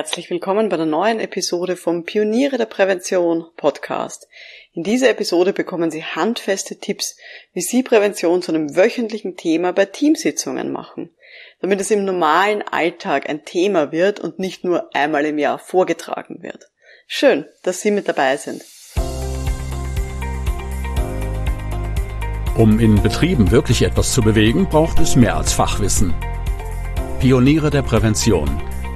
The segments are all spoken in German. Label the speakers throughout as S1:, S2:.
S1: Herzlich willkommen bei der neuen Episode vom Pioniere der Prävention Podcast. In dieser Episode bekommen Sie handfeste Tipps, wie Sie Prävention zu einem wöchentlichen Thema bei Teamsitzungen machen, damit es im normalen Alltag ein Thema wird und nicht nur einmal im Jahr vorgetragen wird. Schön, dass Sie mit dabei sind.
S2: Um in Betrieben wirklich etwas zu bewegen, braucht es mehr als Fachwissen. Pioniere der Prävention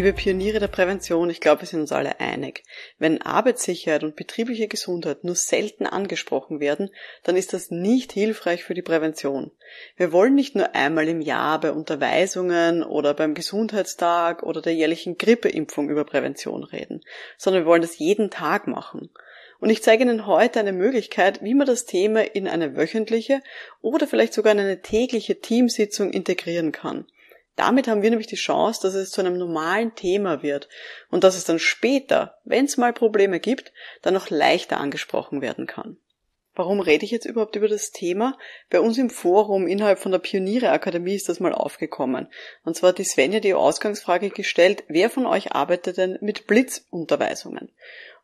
S1: Liebe Pioniere der Prävention, ich glaube, wir sind uns alle einig. Wenn Arbeitssicherheit und betriebliche Gesundheit nur selten angesprochen werden, dann ist das nicht hilfreich für die Prävention. Wir wollen nicht nur einmal im Jahr bei Unterweisungen oder beim Gesundheitstag oder der jährlichen Grippeimpfung über Prävention reden, sondern wir wollen das jeden Tag machen. Und ich zeige Ihnen heute eine Möglichkeit, wie man das Thema in eine wöchentliche oder vielleicht sogar in eine tägliche Teamsitzung integrieren kann. Damit haben wir nämlich die Chance, dass es zu einem normalen Thema wird und dass es dann später, wenn es mal Probleme gibt, dann noch leichter angesprochen werden kann. Warum rede ich jetzt überhaupt über das Thema? Bei uns im Forum innerhalb von der Pioniere Akademie ist das mal aufgekommen. Und zwar hat die Svenja die Ausgangsfrage gestellt, wer von euch arbeitet denn mit Blitzunterweisungen?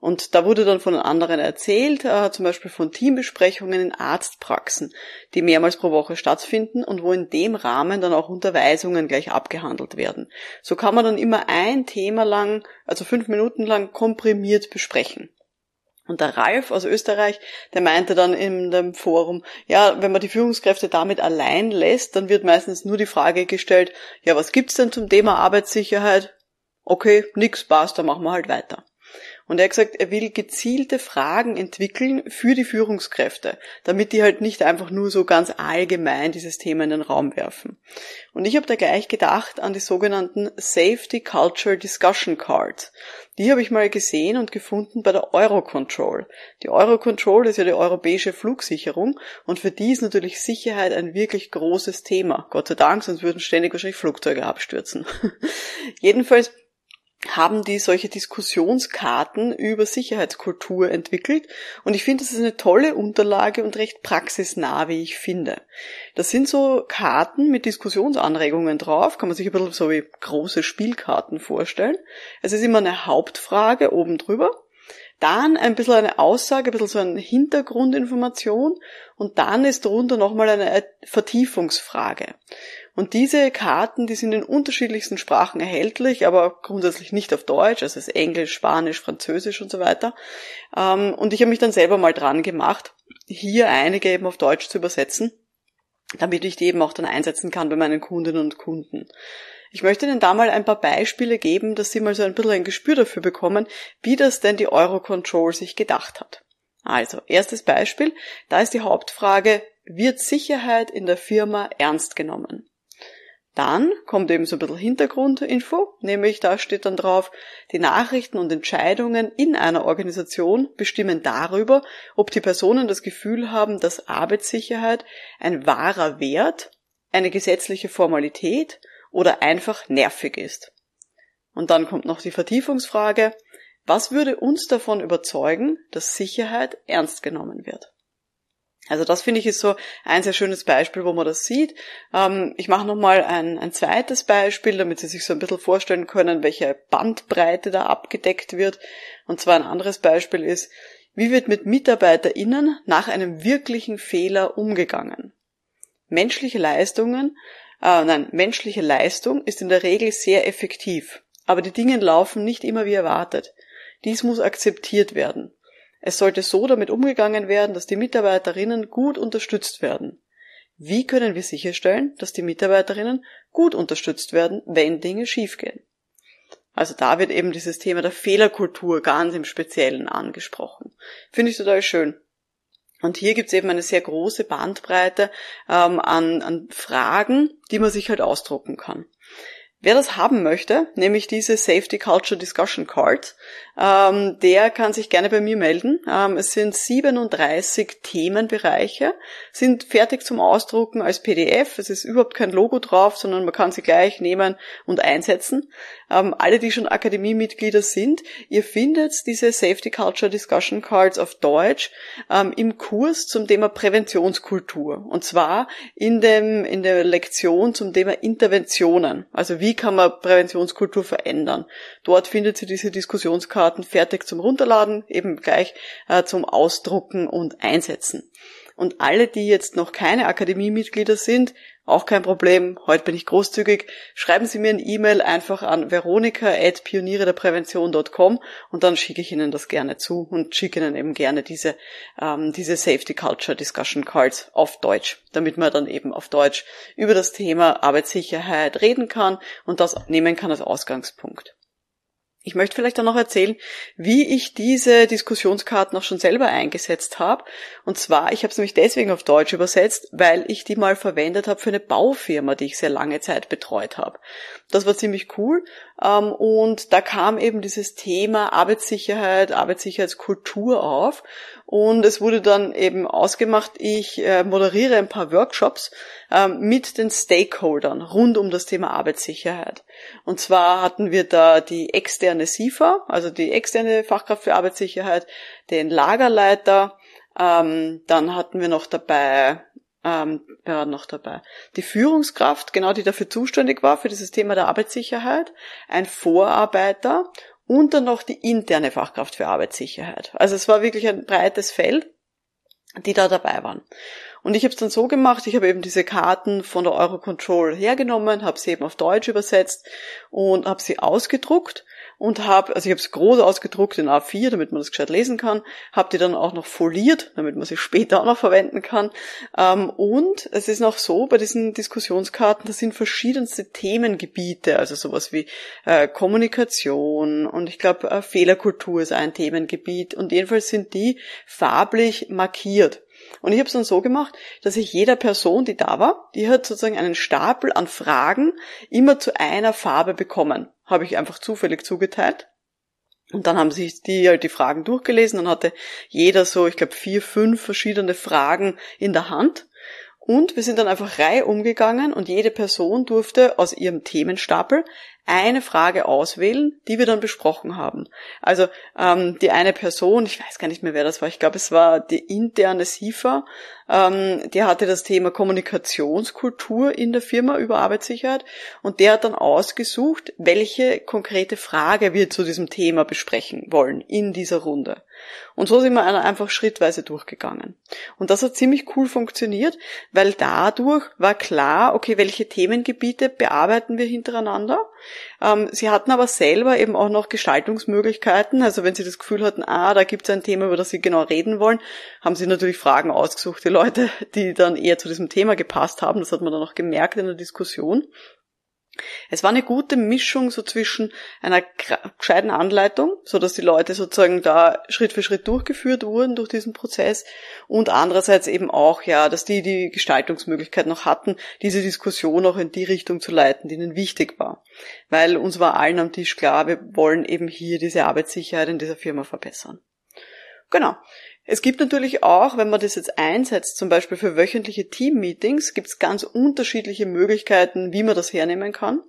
S1: Und da wurde dann von anderen erzählt, äh, zum Beispiel von Teambesprechungen in Arztpraxen, die mehrmals pro Woche stattfinden und wo in dem Rahmen dann auch Unterweisungen gleich abgehandelt werden. So kann man dann immer ein Thema lang, also fünf Minuten lang komprimiert besprechen. Und der Ralf aus Österreich, der meinte dann in dem Forum, ja, wenn man die Führungskräfte damit allein lässt, dann wird meistens nur die Frage gestellt, ja, was gibt's denn zum Thema Arbeitssicherheit? Okay, nix, passt, dann machen wir halt weiter. Und er hat gesagt, er will gezielte Fragen entwickeln für die Führungskräfte, damit die halt nicht einfach nur so ganz allgemein dieses Thema in den Raum werfen. Und ich habe da gleich gedacht an die sogenannten Safety Culture Discussion Cards. Die habe ich mal gesehen und gefunden bei der Eurocontrol. Die Eurocontrol ist ja die europäische Flugsicherung und für die ist natürlich Sicherheit ein wirklich großes Thema. Gott sei Dank, sonst würden ständig wahrscheinlich Flugzeuge abstürzen. Jedenfalls haben die solche Diskussionskarten über Sicherheitskultur entwickelt und ich finde, das ist eine tolle Unterlage und recht praxisnah, wie ich finde. Das sind so Karten mit Diskussionsanregungen drauf, kann man sich ein bisschen so wie große Spielkarten vorstellen. Es ist immer eine Hauptfrage oben drüber, dann ein bisschen eine Aussage, ein bisschen so eine Hintergrundinformation und dann ist darunter nochmal eine Vertiefungsfrage. Und diese Karten, die sind in unterschiedlichsten Sprachen erhältlich, aber grundsätzlich nicht auf Deutsch, also es ist Englisch, Spanisch, Französisch und so weiter. Ähm, und ich habe mich dann selber mal dran gemacht, hier einige eben auf Deutsch zu übersetzen, damit ich die eben auch dann einsetzen kann bei meinen Kundinnen und Kunden. Ich möchte Ihnen da mal ein paar Beispiele geben, dass Sie mal so ein bisschen ein Gespür dafür bekommen, wie das denn die Eurocontrol sich gedacht hat. Also, erstes Beispiel, da ist die Hauptfrage, wird Sicherheit in der Firma ernst genommen? Dann kommt eben so ein bisschen Hintergrundinfo, nämlich da steht dann drauf, die Nachrichten und Entscheidungen in einer Organisation bestimmen darüber, ob die Personen das Gefühl haben, dass Arbeitssicherheit ein wahrer Wert, eine gesetzliche Formalität oder einfach nervig ist. Und dann kommt noch die Vertiefungsfrage, was würde uns davon überzeugen, dass Sicherheit ernst genommen wird? Also das finde ich ist so ein sehr schönes Beispiel, wo man das sieht. Ähm, ich mache nochmal ein, ein zweites Beispiel, damit Sie sich so ein bisschen vorstellen können, welche Bandbreite da abgedeckt wird. Und zwar ein anderes Beispiel ist, wie wird mit MitarbeiterInnen nach einem wirklichen Fehler umgegangen? Menschliche Leistungen, äh, nein, menschliche Leistung ist in der Regel sehr effektiv. Aber die Dinge laufen nicht immer wie erwartet. Dies muss akzeptiert werden. Es sollte so damit umgegangen werden, dass die Mitarbeiterinnen gut unterstützt werden. Wie können wir sicherstellen, dass die Mitarbeiterinnen gut unterstützt werden, wenn Dinge schiefgehen? Also da wird eben dieses Thema der Fehlerkultur ganz im Speziellen angesprochen. Finde ich total schön. Und hier gibt's eben eine sehr große Bandbreite ähm, an, an Fragen, die man sich halt ausdrucken kann. Wer das haben möchte, nämlich diese Safety Culture Discussion Card, ähm, der kann sich gerne bei mir melden. Ähm, es sind 37 Themenbereiche, sind fertig zum Ausdrucken als PDF. Es ist überhaupt kein Logo drauf, sondern man kann sie gleich nehmen und einsetzen. Ähm, alle, die schon Akademiemitglieder sind, ihr findet diese Safety Culture Discussion Cards auf Deutsch ähm, im Kurs zum Thema Präventionskultur. Und zwar in, dem, in der Lektion zum Thema Interventionen. Also wie kann man Präventionskultur verändern? Dort findet ihr diese Diskussionskarten fertig zum Runterladen, eben gleich äh, zum Ausdrucken und Einsetzen. Und alle, die jetzt noch keine Akademiemitglieder sind, auch kein Problem. Heute bin ich großzügig. Schreiben Sie mir ein E-Mail einfach an veronika.pioniere und dann schicke ich Ihnen das gerne zu und schicke Ihnen eben gerne diese, ähm, diese Safety Culture Discussion Cards auf Deutsch, damit man dann eben auf Deutsch über das Thema Arbeitssicherheit reden kann und das nehmen kann als Ausgangspunkt. Ich möchte vielleicht auch noch erzählen, wie ich diese Diskussionskarten auch schon selber eingesetzt habe. Und zwar, ich habe es nämlich deswegen auf Deutsch übersetzt, weil ich die mal verwendet habe für eine Baufirma, die ich sehr lange Zeit betreut habe. Das war ziemlich cool. Ähm, und da kam eben dieses Thema Arbeitssicherheit, Arbeitssicherheitskultur auf. Und es wurde dann eben ausgemacht, ich äh, moderiere ein paar Workshops ähm, mit den Stakeholdern rund um das Thema Arbeitssicherheit. Und zwar hatten wir da die externe SIFA, also die externe Fachkraft für Arbeitssicherheit, den Lagerleiter, ähm, dann hatten wir noch dabei ähm, ja, noch dabei. Die Führungskraft, genau die dafür zuständig war, für dieses Thema der Arbeitssicherheit, ein Vorarbeiter und dann noch die interne Fachkraft für Arbeitssicherheit. Also es war wirklich ein breites Feld, die da dabei waren. Und ich habe es dann so gemacht, ich habe eben diese Karten von der Eurocontrol hergenommen, habe sie eben auf Deutsch übersetzt und habe sie ausgedruckt und habe, also ich habe es groß ausgedruckt in A4, damit man das gescheit lesen kann, habe die dann auch noch foliert, damit man sie später auch noch verwenden kann. Ähm, und es ist noch so, bei diesen Diskussionskarten, das sind verschiedenste Themengebiete, also sowas wie äh, Kommunikation und ich glaube äh, Fehlerkultur ist ein Themengebiet und jedenfalls sind die farblich markiert. Und ich habe es dann so gemacht, dass ich jeder Person, die da war, die hat sozusagen einen Stapel an Fragen immer zu einer Farbe bekommen. Habe ich einfach zufällig zugeteilt. Und dann haben sich die halt die Fragen durchgelesen. Dann hatte jeder so, ich glaube, vier, fünf verschiedene Fragen in der Hand. Und wir sind dann einfach Reihe umgegangen und jede Person durfte aus ihrem Themenstapel eine Frage auswählen, die wir dann besprochen haben. Also ähm, die eine Person, ich weiß gar nicht mehr, wer das war, ich glaube, es war die interne SIFA, ähm, der hatte das Thema Kommunikationskultur in der Firma über Arbeitssicherheit und der hat dann ausgesucht, welche konkrete Frage wir zu diesem Thema besprechen wollen in dieser Runde. Und so sind wir einfach schrittweise durchgegangen. Und das hat ziemlich cool funktioniert, weil dadurch war klar, okay, welche Themengebiete bearbeiten wir hintereinander. Ähm, sie hatten aber selber eben auch noch Gestaltungsmöglichkeiten. Also wenn sie das Gefühl hatten, ah, da gibt es ein Thema, über das sie genau reden wollen, haben sie natürlich Fragen ausgesucht, die Leute, die dann eher zu diesem Thema gepasst haben. Das hat man dann auch gemerkt in der Diskussion. Es war eine gute Mischung so zwischen einer gescheiten Anleitung, so dass die Leute sozusagen da Schritt für Schritt durchgeführt wurden durch diesen Prozess und andererseits eben auch, ja, dass die die Gestaltungsmöglichkeit noch hatten, diese Diskussion auch in die Richtung zu leiten, die ihnen wichtig war. Weil uns war allen am Tisch klar, wir wollen eben hier diese Arbeitssicherheit in dieser Firma verbessern. Genau. Es gibt natürlich auch, wenn man das jetzt einsetzt, zum Beispiel für wöchentliche Team-Meetings, gibt es ganz unterschiedliche Möglichkeiten, wie man das hernehmen kann.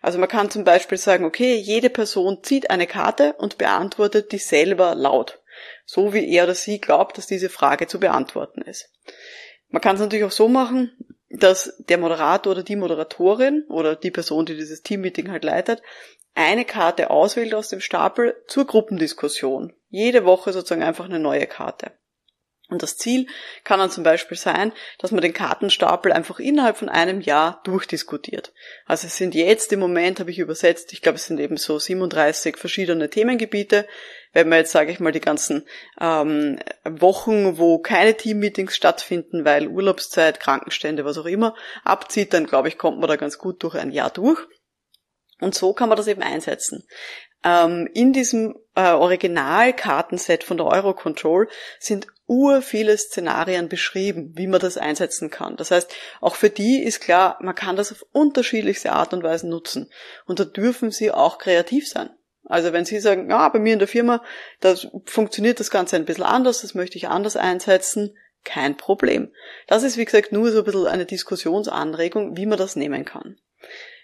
S1: Also man kann zum Beispiel sagen, okay, jede Person zieht eine Karte und beantwortet die selber laut. So wie er oder sie glaubt, dass diese Frage zu beantworten ist. Man kann es natürlich auch so machen, dass der Moderator oder die Moderatorin oder die Person, die dieses Teammeeting halt leitet, eine Karte auswählt aus dem Stapel zur Gruppendiskussion. Jede Woche sozusagen einfach eine neue Karte. Und das Ziel kann dann zum Beispiel sein, dass man den Kartenstapel einfach innerhalb von einem Jahr durchdiskutiert. Also es sind jetzt im Moment, habe ich übersetzt, ich glaube es sind eben so 37 verschiedene Themengebiete. Wenn man jetzt, sage ich mal, die ganzen ähm, Wochen, wo keine Teammeetings stattfinden, weil Urlaubszeit, Krankenstände, was auch immer, abzieht, dann glaube ich, kommt man da ganz gut durch ein Jahr durch. Und so kann man das eben einsetzen. Ähm, in diesem äh, Originalkartenset von der Eurocontrol sind ur viele Szenarien beschrieben, wie man das einsetzen kann. Das heißt, auch für die ist klar, man kann das auf unterschiedlichste Art und Weise nutzen. Und da dürfen sie auch kreativ sein. Also wenn Sie sagen, ja, bei mir in der Firma, da funktioniert das Ganze ein bisschen anders, das möchte ich anders einsetzen, kein Problem. Das ist, wie gesagt, nur so ein bisschen eine Diskussionsanregung, wie man das nehmen kann.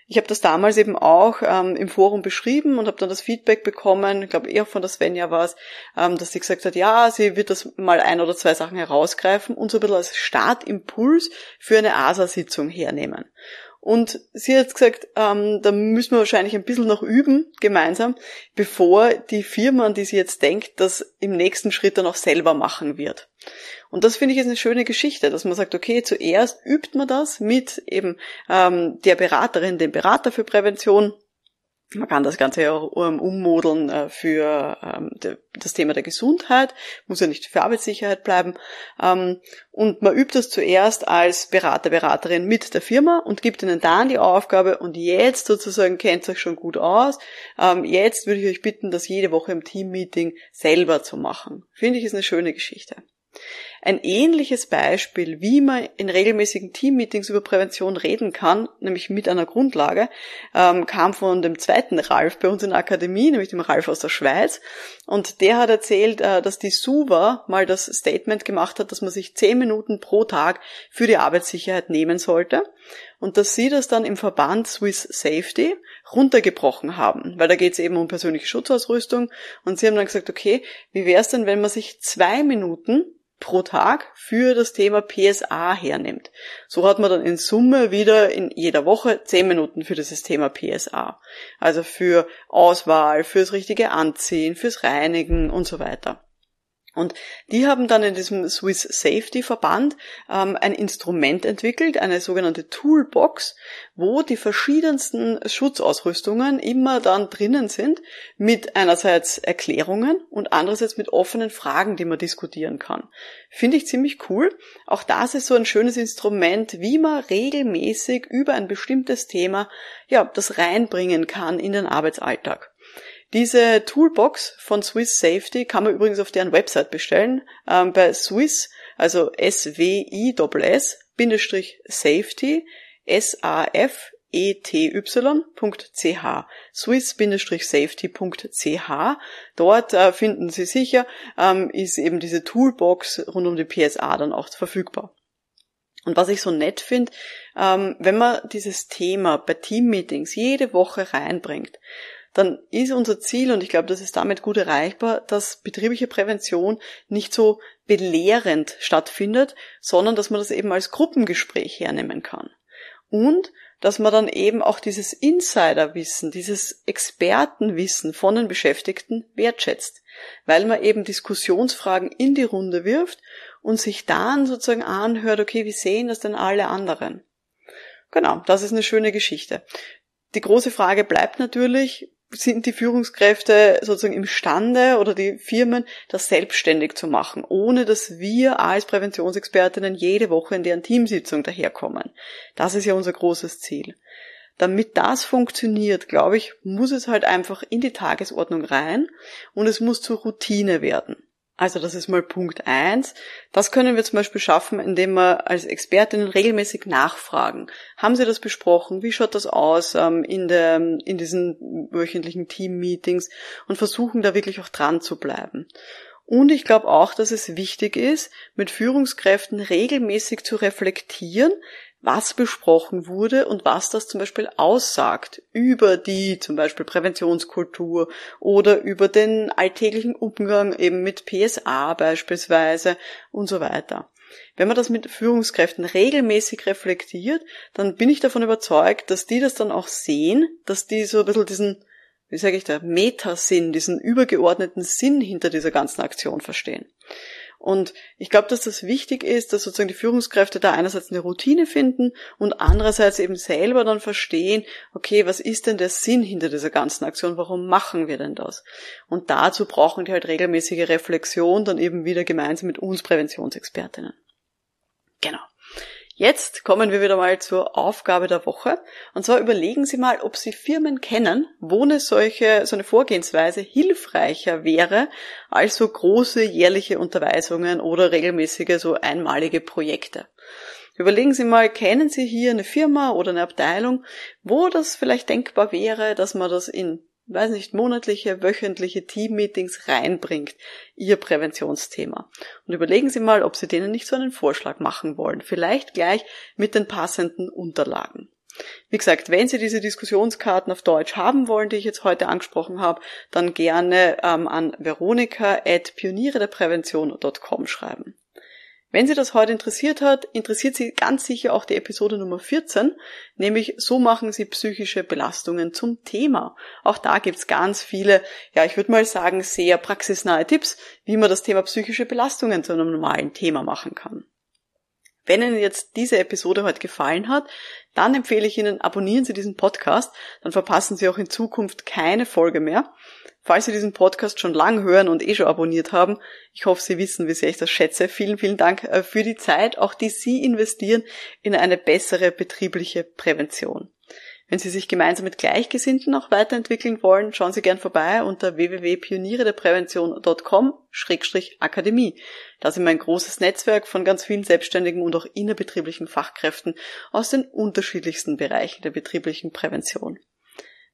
S1: Ich habe das damals eben auch ähm, im Forum beschrieben und habe dann das Feedback bekommen, ich glaube eher von der Svenja war es, ähm, dass sie gesagt hat, ja, sie wird das mal ein oder zwei Sachen herausgreifen und so ein bisschen als Startimpuls für eine ASA-Sitzung hernehmen. Und sie hat gesagt, ähm, da müssen wir wahrscheinlich ein bisschen noch üben, gemeinsam, bevor die Firma, an die sie jetzt denkt, das im nächsten Schritt dann auch selber machen wird. Und das finde ich ist eine schöne Geschichte, dass man sagt, okay, zuerst übt man das mit eben ähm, der Beraterin, dem Berater für Prävention, man kann das Ganze ja auch ummodeln äh, für ähm, das Thema der Gesundheit, muss ja nicht für Arbeitssicherheit bleiben. Ähm, und man übt das zuerst als Berater, Beraterin mit der Firma und gibt ihnen dann die Aufgabe und jetzt sozusagen kennt euch schon gut aus. Ähm, jetzt würde ich euch bitten, das jede Woche im Teammeeting selber zu machen. Finde ich ist eine schöne Geschichte. Ein ähnliches Beispiel, wie man in regelmäßigen Teammeetings über Prävention reden kann, nämlich mit einer Grundlage, ähm, kam von dem zweiten Ralf bei uns in der Akademie, nämlich dem Ralf aus der Schweiz. Und der hat erzählt, äh, dass die SUVA mal das Statement gemacht hat, dass man sich zehn Minuten pro Tag für die Arbeitssicherheit nehmen sollte und dass sie das dann im Verband Swiss Safety runtergebrochen haben, weil da geht es eben um persönliche Schutzausrüstung und sie haben dann gesagt, okay, wie wäre es denn, wenn man sich zwei Minuten pro Tag für das Thema PSA hernimmt. So hat man dann in Summe wieder in jeder Woche zehn Minuten für dieses Thema PSA. Also für Auswahl, fürs richtige Anziehen, fürs Reinigen und so weiter. Und die haben dann in diesem Swiss Safety Verband ähm, ein Instrument entwickelt, eine sogenannte Toolbox, wo die verschiedensten Schutzausrüstungen immer dann drinnen sind, mit einerseits Erklärungen und andererseits mit offenen Fragen, die man diskutieren kann. Finde ich ziemlich cool. Auch das ist so ein schönes Instrument, wie man regelmäßig über ein bestimmtes Thema ja, das reinbringen kann in den Arbeitsalltag. Diese Toolbox von Swiss Safety kann man übrigens auf deren Website bestellen. Ähm, bei Swiss, also S-W-I-S-S, Bindestrich Safety, S-A-F, ety.ch, swiss-safety.ch. Dort äh, finden Sie sicher, ähm, ist eben diese Toolbox rund um die PSA dann auch verfügbar. Und was ich so nett finde, ähm, wenn man dieses Thema bei Teammeetings jede Woche reinbringt, dann ist unser Ziel, und ich glaube, das ist damit gut erreichbar, dass betriebliche Prävention nicht so belehrend stattfindet, sondern dass man das eben als Gruppengespräch hernehmen kann. Und dass man dann eben auch dieses Insiderwissen, dieses Expertenwissen von den Beschäftigten wertschätzt, weil man eben Diskussionsfragen in die Runde wirft und sich dann sozusagen anhört, okay, wie sehen das denn alle anderen? Genau, das ist eine schöne Geschichte. Die große Frage bleibt natürlich, sind die Führungskräfte sozusagen imstande oder die Firmen, das selbstständig zu machen, ohne dass wir als Präventionsexpertinnen jede Woche in deren Teamsitzung daherkommen. Das ist ja unser großes Ziel. Damit das funktioniert, glaube ich, muss es halt einfach in die Tagesordnung rein und es muss zur Routine werden. Also das ist mal Punkt eins. Das können wir zum Beispiel schaffen, indem wir als Expertinnen regelmäßig nachfragen. Haben Sie das besprochen? Wie schaut das aus ähm, in, der, in diesen wöchentlichen Team-Meetings? Und versuchen da wirklich auch dran zu bleiben. Und ich glaube auch, dass es wichtig ist, mit Führungskräften regelmäßig zu reflektieren, was besprochen wurde und was das zum Beispiel aussagt über die zum Beispiel Präventionskultur oder über den alltäglichen Umgang eben mit PSA beispielsweise und so weiter. Wenn man das mit Führungskräften regelmäßig reflektiert, dann bin ich davon überzeugt, dass die das dann auch sehen, dass die so ein bisschen diesen, wie sage ich da, Metasinn, diesen übergeordneten Sinn hinter dieser ganzen Aktion verstehen. Und ich glaube, dass das wichtig ist, dass sozusagen die Führungskräfte da einerseits eine Routine finden und andererseits eben selber dann verstehen, okay, was ist denn der Sinn hinter dieser ganzen Aktion? Warum machen wir denn das? Und dazu brauchen die halt regelmäßige Reflexion dann eben wieder gemeinsam mit uns Präventionsexpertinnen. Genau. Jetzt kommen wir wieder mal zur Aufgabe der Woche. Und zwar überlegen Sie mal, ob Sie Firmen kennen, wo eine solche, so eine Vorgehensweise hilfreicher wäre als so große jährliche Unterweisungen oder regelmäßige so einmalige Projekte. Überlegen Sie mal, kennen Sie hier eine Firma oder eine Abteilung, wo das vielleicht denkbar wäre, dass man das in weiß nicht, monatliche, wöchentliche Team-Meetings reinbringt, Ihr Präventionsthema. Und überlegen Sie mal, ob Sie denen nicht so einen Vorschlag machen wollen. Vielleicht gleich mit den passenden Unterlagen. Wie gesagt, wenn Sie diese Diskussionskarten auf Deutsch haben wollen, die ich jetzt heute angesprochen habe, dann gerne ähm, an veronika.pionierederprävention.com schreiben. Wenn Sie das heute interessiert hat, interessiert Sie ganz sicher auch die Episode Nummer 14, nämlich so machen Sie psychische Belastungen zum Thema. Auch da gibt's ganz viele, ja, ich würde mal sagen, sehr praxisnahe Tipps, wie man das Thema psychische Belastungen zu einem normalen Thema machen kann. Wenn Ihnen jetzt diese Episode heute gefallen hat, dann empfehle ich Ihnen, abonnieren Sie diesen Podcast, dann verpassen Sie auch in Zukunft keine Folge mehr. Falls Sie diesen Podcast schon lang hören und eh schon abonniert haben, ich hoffe, Sie wissen, wie sehr ich das schätze. Vielen, vielen Dank äh, für die Zeit, auch die Sie investieren in eine bessere betriebliche Prävention. Wenn Sie sich gemeinsam mit Gleichgesinnten auch weiterentwickeln wollen, schauen Sie gern vorbei unter www.pionierederprävention.com-akademie. Da sind wir ein großes Netzwerk von ganz vielen selbstständigen und auch innerbetrieblichen Fachkräften aus den unterschiedlichsten Bereichen der betrieblichen Prävention.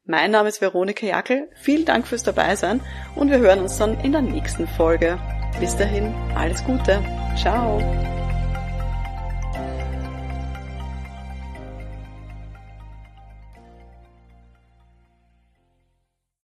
S1: Mein Name ist Veronika Jackel. Vielen Dank fürs Dabeisein und wir hören uns dann in der nächsten Folge. Bis dahin, alles Gute. Ciao.